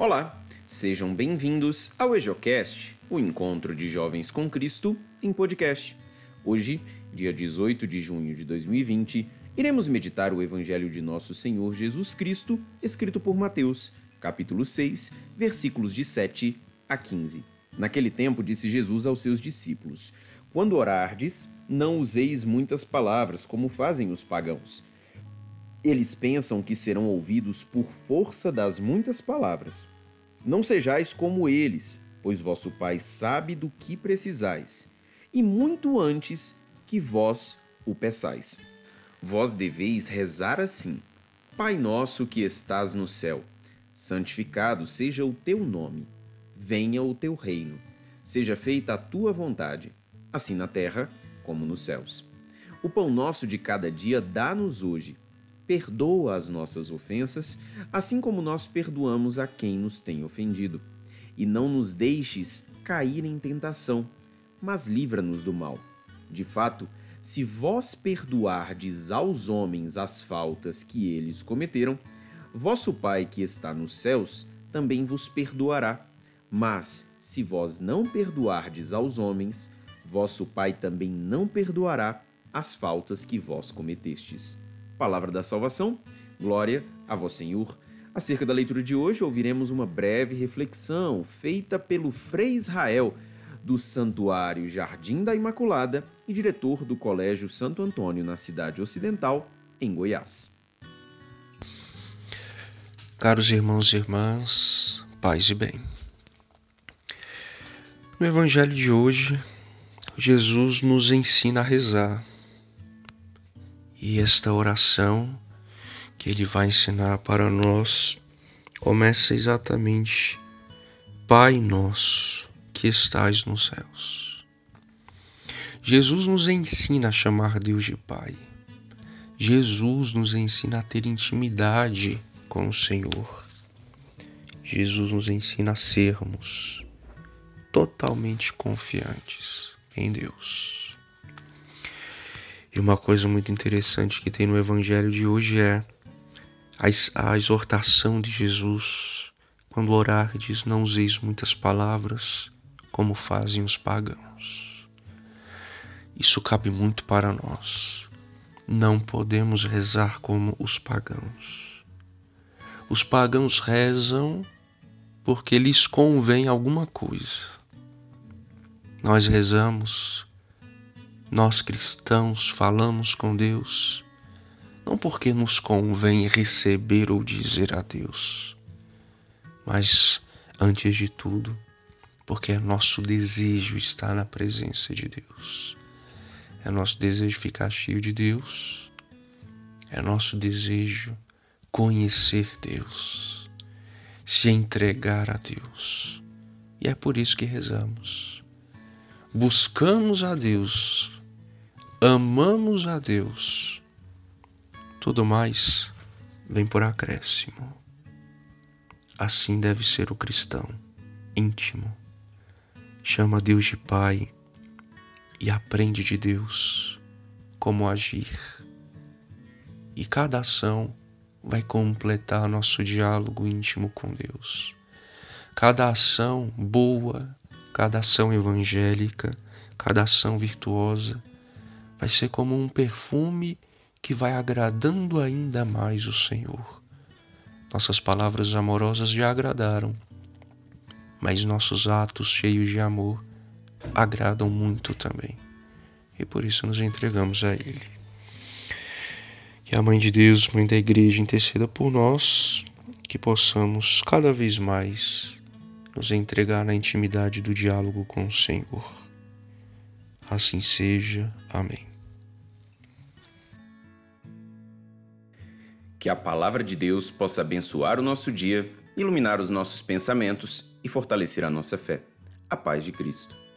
Olá, sejam bem-vindos ao EJOcast, o encontro de jovens com Cristo em podcast. Hoje, dia 18 de junho de 2020, iremos meditar o Evangelho de Nosso Senhor Jesus Cristo, escrito por Mateus, capítulo 6, versículos de 7 a 15. Naquele tempo, disse Jesus aos seus discípulos: Quando orardes, não useis muitas palavras, como fazem os pagãos eles pensam que serão ouvidos por força das muitas palavras. Não sejais como eles, pois vosso Pai sabe do que precisais, e muito antes que vós o peçais. Vós deveis rezar assim: Pai nosso que estás no céu, santificado seja o teu nome. Venha o teu reino. Seja feita a tua vontade, assim na terra como nos céus. O pão nosso de cada dia dá-nos hoje perdoa as nossas ofensas, assim como nós perdoamos a quem nos tem ofendido. E não nos deixes cair em tentação, mas livra-nos do mal. De fato, se vós perdoardes aos homens as faltas que eles cometeram, vosso Pai que está nos céus também vos perdoará. Mas, se vós não perdoardes aos homens, vosso Pai também não perdoará as faltas que vós cometestes. Palavra da salvação, glória a vós, Senhor. Acerca da leitura de hoje, ouviremos uma breve reflexão feita pelo Frei Israel, do Santuário Jardim da Imaculada e diretor do Colégio Santo Antônio, na cidade ocidental, em Goiás. Caros irmãos e irmãs, paz e bem. No Evangelho de hoje, Jesus nos ensina a rezar e esta oração que ele vai ensinar para nós começa exatamente: Pai nosso que estais nos céus. Jesus nos ensina a chamar Deus de Pai. Jesus nos ensina a ter intimidade com o Senhor. Jesus nos ensina a sermos totalmente confiantes em Deus. E uma coisa muito interessante que tem no Evangelho de hoje é a, exortação de Jesus quando orar diz: Não useis muitas palavras como fazem os pagãos. Isso cabe muito para nós. Não podemos rezar como os pagãos. Os pagãos rezam porque lhes convém alguma coisa. Nós rezamos nós cristãos falamos com Deus não porque nos convém receber ou dizer a Deus, mas, antes de tudo, porque é nosso desejo estar na presença de Deus. É nosso desejo ficar cheio de Deus. É nosso desejo conhecer Deus, se entregar a Deus. E é por isso que rezamos. Buscamos a Deus amamos a Deus, tudo mais vem por acréscimo. Assim deve ser o cristão íntimo. Chama Deus de Pai e aprende de Deus como agir. E cada ação vai completar nosso diálogo íntimo com Deus. Cada ação boa, cada ação evangélica, cada ação virtuosa vai ser como um perfume que vai agradando ainda mais o Senhor. Nossas palavras amorosas já agradaram, mas nossos atos cheios de amor agradam muito também. E por isso nos entregamos a Ele. Que a Mãe de Deus, Mãe da Igreja, interceda por nós, que possamos cada vez mais nos entregar na intimidade do diálogo com o Senhor. Assim seja. Amém. Que a palavra de Deus possa abençoar o nosso dia, iluminar os nossos pensamentos e fortalecer a nossa fé. A paz de Cristo.